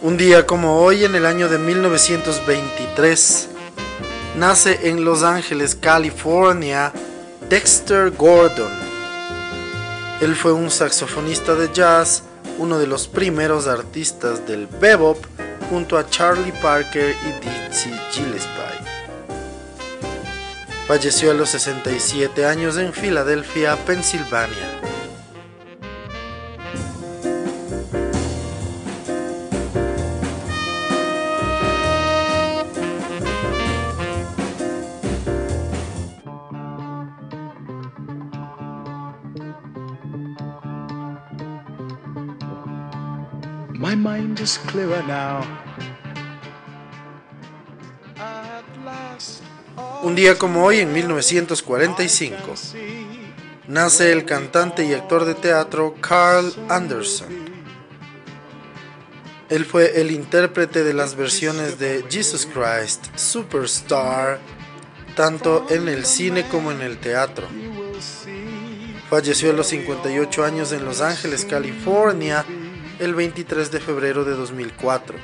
Un día como hoy, en el año de 1923, nace en Los Ángeles, California, Dexter Gordon. Él fue un saxofonista de jazz, uno de los primeros artistas del bebop, junto a Charlie Parker y Dizzy Gillespie. Falleció a los 67 años en Filadelfia, Pensilvania. Un día como hoy, en 1945, nace el cantante y actor de teatro Carl Anderson. Él fue el intérprete de las versiones de Jesus Christ Superstar, tanto en el cine como en el teatro. Falleció a los 58 años en Los Ángeles, California, el 23 de febrero de 2004.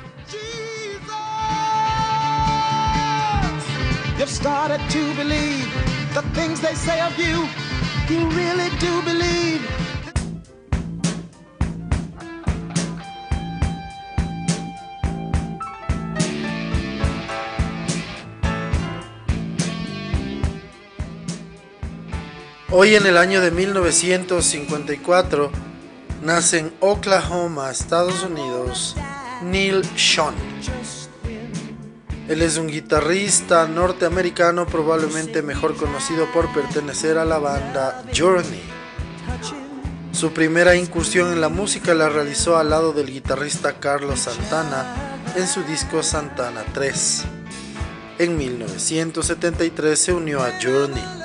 Hoy en el año de 1954 nace en Oklahoma, Estados Unidos, Neil Sean. Él es un guitarrista norteamericano probablemente mejor conocido por pertenecer a la banda Journey. Su primera incursión en la música la realizó al lado del guitarrista Carlos Santana en su disco Santana 3. En 1973 se unió a Journey.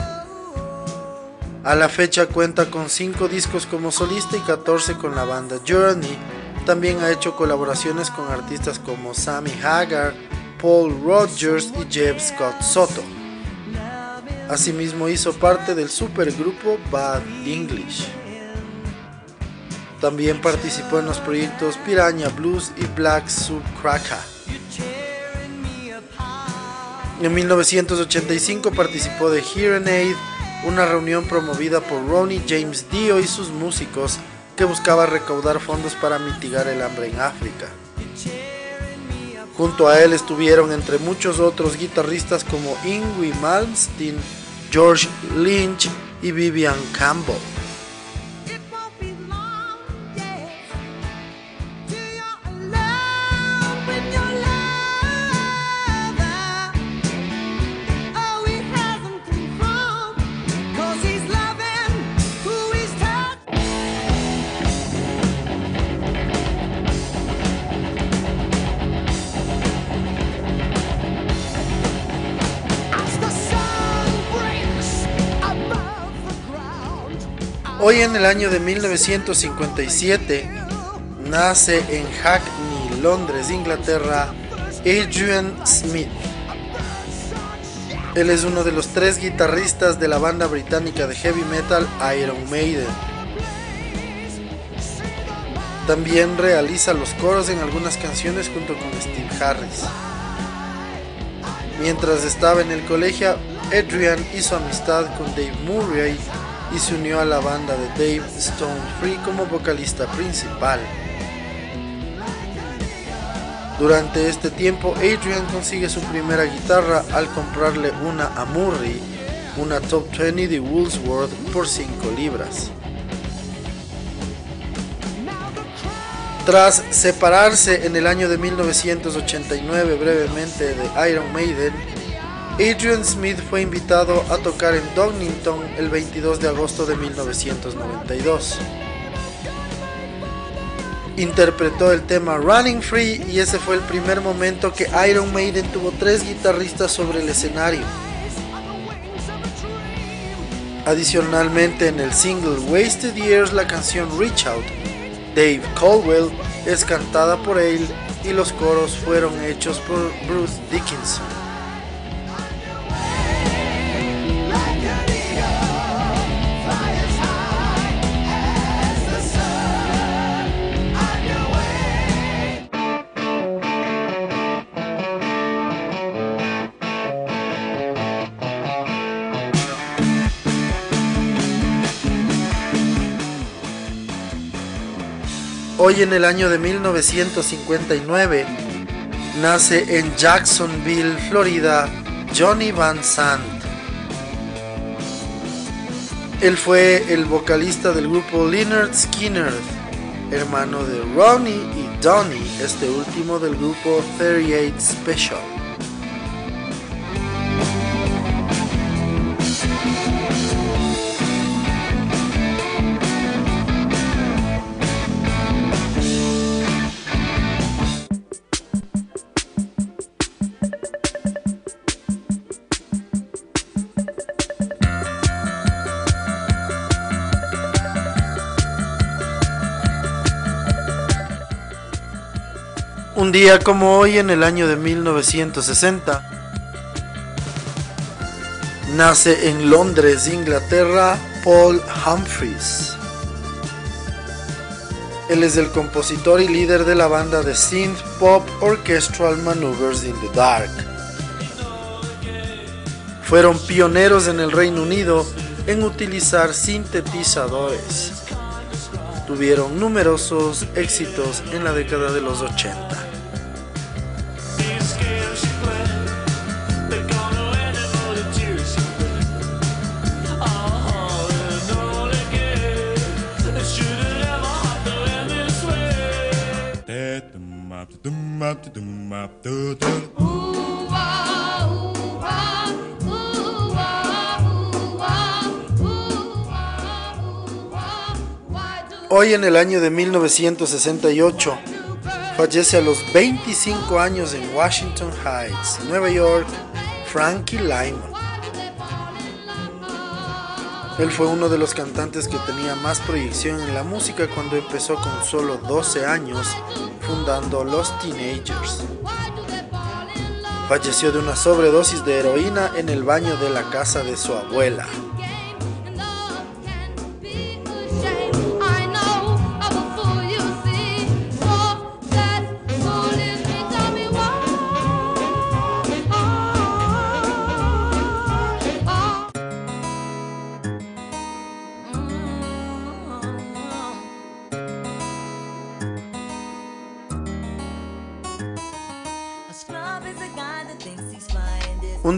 A la fecha cuenta con 5 discos como solista y 14 con la banda Journey. También ha hecho colaboraciones con artistas como Sammy Hagar, Paul Rogers y Jeb Scott Soto. Asimismo hizo parte del supergrupo Bad English. También participó en los proyectos Piranha Blues y Black Subcracker. En 1985 participó de Hearing Aid una reunión promovida por Ronnie James Dio y sus músicos que buscaba recaudar fondos para mitigar el hambre en África. Junto a él estuvieron entre muchos otros guitarristas como Ingwie Malmsteen, George Lynch y Vivian Campbell. Hoy en el año de 1957 nace en Hackney, Londres, Inglaterra, Adrian Smith. Él es uno de los tres guitarristas de la banda británica de heavy metal Iron Maiden. También realiza los coros en algunas canciones junto con Steve Harris. Mientras estaba en el colegio, Adrian hizo amistad con Dave Murray y se unió a la banda de Dave Stone Free como vocalista principal. Durante este tiempo, Adrian consigue su primera guitarra al comprarle una a Murray, una Top 20 de Woolsworth por 5 libras. Tras separarse en el año de 1989 brevemente de Iron Maiden, Adrian Smith fue invitado a tocar en Donington el 22 de agosto de 1992. Interpretó el tema Running Free y ese fue el primer momento que Iron Maiden tuvo tres guitarristas sobre el escenario. Adicionalmente en el single Wasted Years la canción Reach Out, Dave Caldwell es cantada por él y los coros fueron hechos por Bruce Dickinson. Hoy en el año de 1959 nace en Jacksonville, Florida, Johnny Van Sant. Él fue el vocalista del grupo Leonard Skinner, hermano de Ronnie y Donnie, este último del grupo 38 Special. Un día como hoy, en el año de 1960, nace en Londres, Inglaterra, Paul Humphries. Él es el compositor y líder de la banda de synth pop Orchestral Maneuvers in the Dark. Fueron pioneros en el Reino Unido en utilizar sintetizadores. Tuvieron numerosos éxitos en la década de los 80. Hoy en el año de 1968 fallece a los 25 años en Washington Heights, Nueva York, Frankie Lyman. Él fue uno de los cantantes que tenía más proyección en la música cuando empezó con solo 12 años fundando Los Teenagers. Falleció de una sobredosis de heroína en el baño de la casa de su abuela.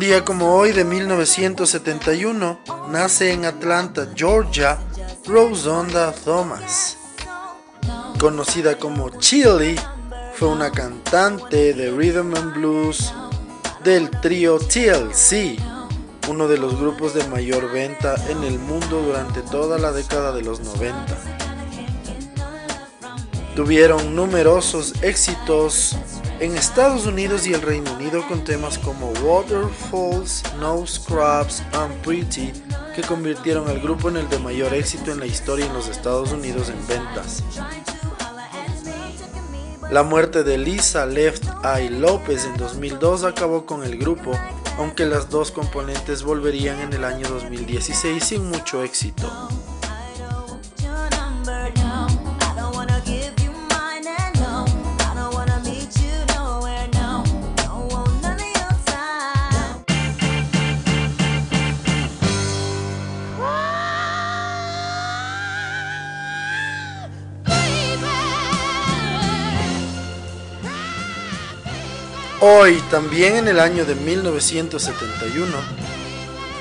Día como hoy de 1971 nace en Atlanta, Georgia, Rosonda Thomas. Conocida como Chili, fue una cantante de rhythm and blues del trío TLC, uno de los grupos de mayor venta en el mundo durante toda la década de los 90. Tuvieron numerosos éxitos en Estados Unidos y el Reino Unido con temas como Waterfalls, No Scrubs and Pretty que convirtieron al grupo en el de mayor éxito en la historia en los Estados Unidos en ventas. La muerte de Lisa Left Eye López en 2002 acabó con el grupo, aunque las dos componentes volverían en el año 2016 sin mucho éxito. Hoy, también en el año de 1971,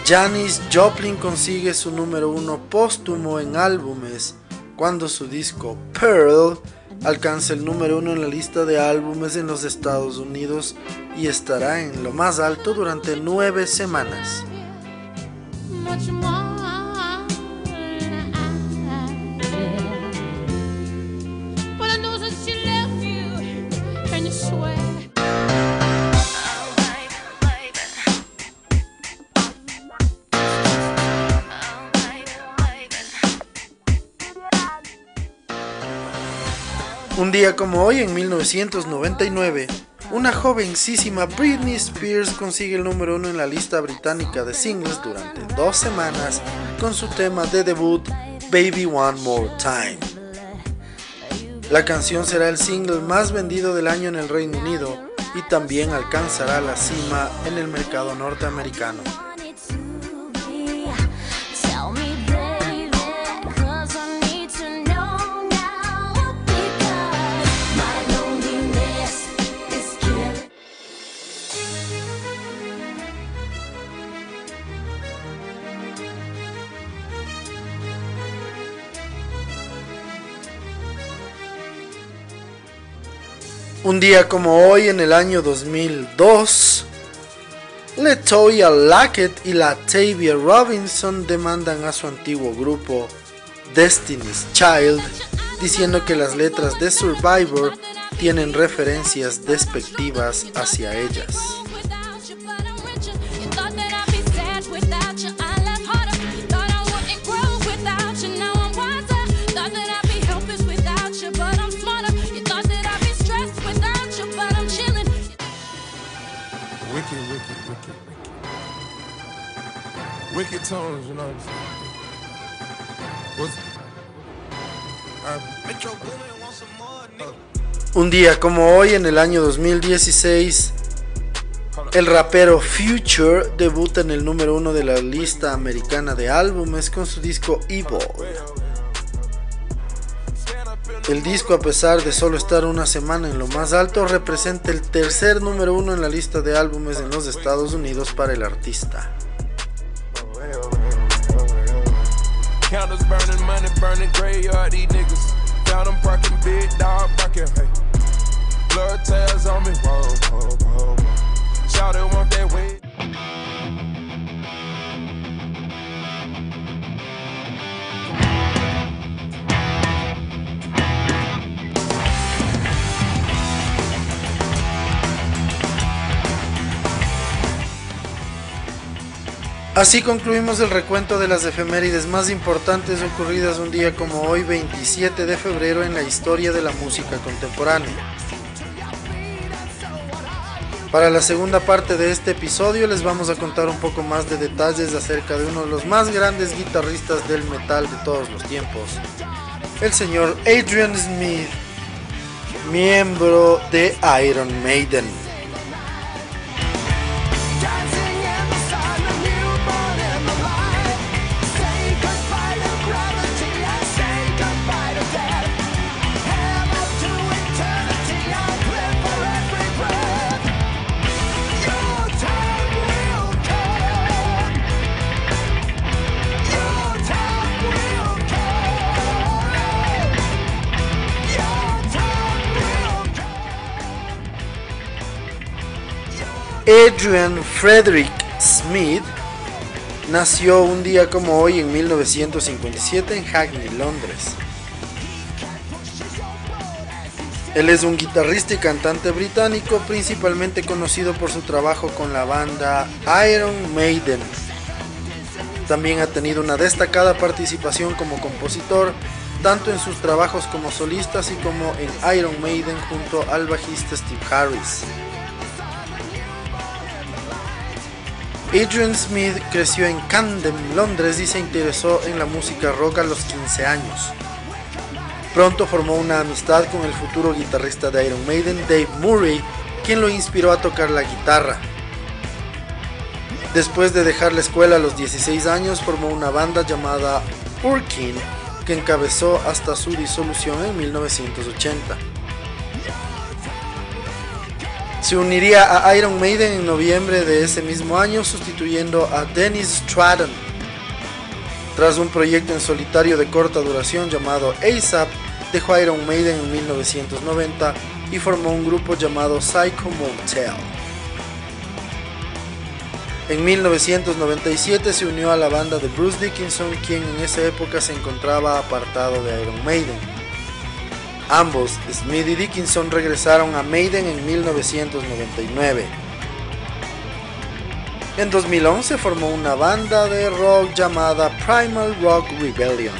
Janis Joplin consigue su número uno póstumo en álbumes cuando su disco Pearl alcanza el número uno en la lista de álbumes en los Estados Unidos y estará en lo más alto durante nueve semanas. Como hoy, en 1999, una jovencísima Britney Spears consigue el número uno en la lista británica de singles durante dos semanas con su tema de debut Baby One More Time. La canción será el single más vendido del año en el Reino Unido y también alcanzará la cima en el mercado norteamericano. Un día como hoy, en el año 2002, Latoya Lackett y Latavia Robinson demandan a su antiguo grupo Destiny's Child, diciendo que las letras de Survivor tienen referencias despectivas hacia ellas. Un día como hoy, en el año 2016, el rapero Future debuta en el número uno de la lista americana de álbumes con su disco Evil. El disco, a pesar de solo estar una semana en lo más alto, representa el tercer número uno en la lista de álbumes en los Estados Unidos para el artista. Así concluimos el recuento de las efemérides más importantes ocurridas un día como hoy 27 de febrero en la historia de la música contemporánea. Para la segunda parte de este episodio les vamos a contar un poco más de detalles acerca de uno de los más grandes guitarristas del metal de todos los tiempos, el señor Adrian Smith, miembro de Iron Maiden. Adrian Frederick Smith nació un día como hoy en 1957 en Hackney, Londres. Él es un guitarrista y cantante británico, principalmente conocido por su trabajo con la banda Iron Maiden. También ha tenido una destacada participación como compositor, tanto en sus trabajos como solista, así como en Iron Maiden junto al bajista Steve Harris. Adrian Smith creció en Camden, Londres y se interesó en la música rock a los 15 años. Pronto formó una amistad con el futuro guitarrista de Iron Maiden, Dave Murray, quien lo inspiró a tocar la guitarra. Después de dejar la escuela a los 16 años, formó una banda llamada Urkin, que encabezó hasta su disolución en 1980. Se uniría a Iron Maiden en noviembre de ese mismo año, sustituyendo a Dennis Stratton. Tras un proyecto en solitario de corta duración llamado ASAP, dejó Iron Maiden en 1990 y formó un grupo llamado Psycho Motel. En 1997 se unió a la banda de Bruce Dickinson, quien en esa época se encontraba apartado de Iron Maiden. Ambos, Smith y Dickinson, regresaron a Maiden en 1999. En 2011 formó una banda de rock llamada Primal Rock Rebellion.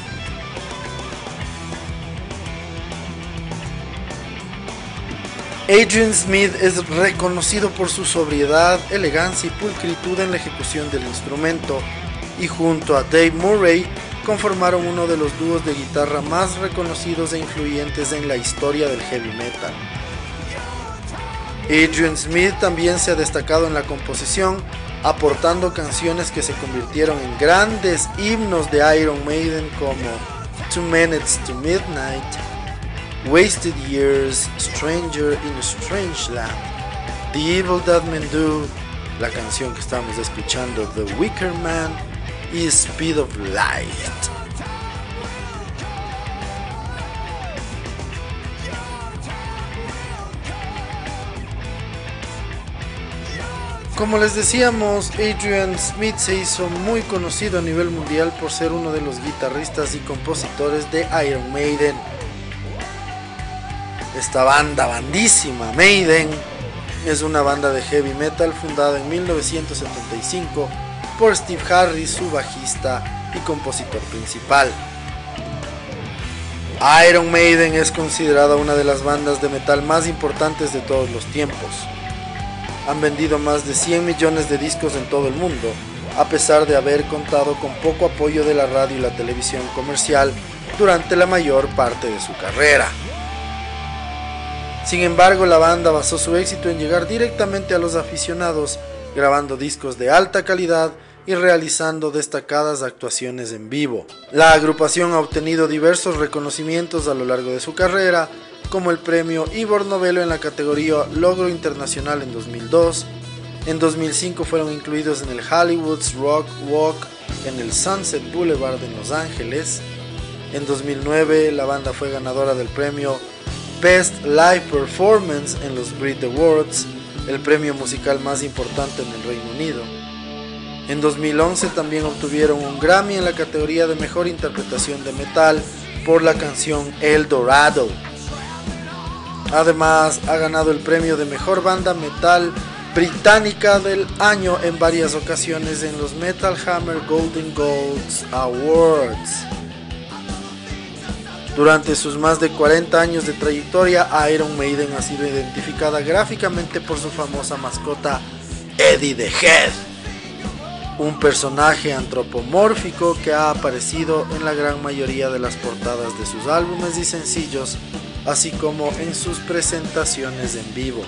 Adrian Smith es reconocido por su sobriedad, elegancia y pulcritud en la ejecución del instrumento y junto a Dave Murray conformaron uno de los dúos de guitarra más reconocidos e influyentes en la historia del heavy metal. Adrian Smith también se ha destacado en la composición, aportando canciones que se convirtieron en grandes himnos de Iron Maiden como Two Minutes to Midnight, Wasted Years, Stranger in a Strange Land, The Evil That Men Do, la canción que estamos escuchando, The Wicker Man y Speed of Light. Como les decíamos, Adrian Smith se hizo muy conocido a nivel mundial por ser uno de los guitarristas y compositores de Iron Maiden. Esta banda, bandísima, Maiden, es una banda de heavy metal fundada en 1975 por Steve Harris, su bajista y compositor principal. Iron Maiden es considerada una de las bandas de metal más importantes de todos los tiempos. Han vendido más de 100 millones de discos en todo el mundo, a pesar de haber contado con poco apoyo de la radio y la televisión comercial durante la mayor parte de su carrera. Sin embargo, la banda basó su éxito en llegar directamente a los aficionados, grabando discos de alta calidad y realizando destacadas actuaciones en vivo. La agrupación ha obtenido diversos reconocimientos a lo largo de su carrera, como el premio Ivor Novello en la categoría Logro Internacional en 2002. En 2005 fueron incluidos en el Hollywood's Rock Walk en el Sunset Boulevard en Los Ángeles. En 2009 la banda fue ganadora del premio Best Live Performance en los Brit Awards, el premio musical más importante en el Reino Unido. En 2011 también obtuvieron un Grammy en la categoría de Mejor Interpretación de Metal por la canción El Dorado. Además, ha ganado el premio de Mejor Banda Metal Británica del Año en varias ocasiones en los Metal Hammer Golden Golds Awards. Durante sus más de 40 años de trayectoria, Iron Maiden ha sido identificada gráficamente por su famosa mascota Eddie the Head un personaje antropomórfico que ha aparecido en la gran mayoría de las portadas de sus álbumes y sencillos, así como en sus presentaciones en vivo.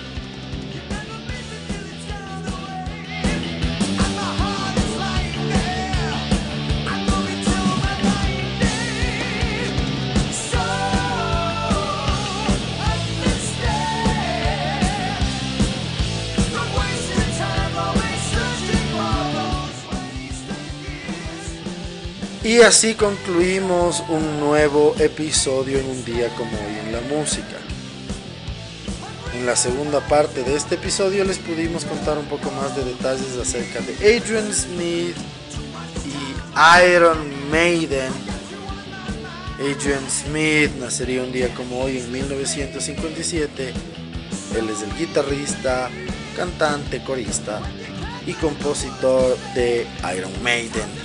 Y así concluimos un nuevo episodio en un día como hoy en la música. En la segunda parte de este episodio les pudimos contar un poco más de detalles acerca de Adrian Smith y Iron Maiden. Adrian Smith nacería un día como hoy en 1957. Él es el guitarrista, cantante, corista y compositor de Iron Maiden.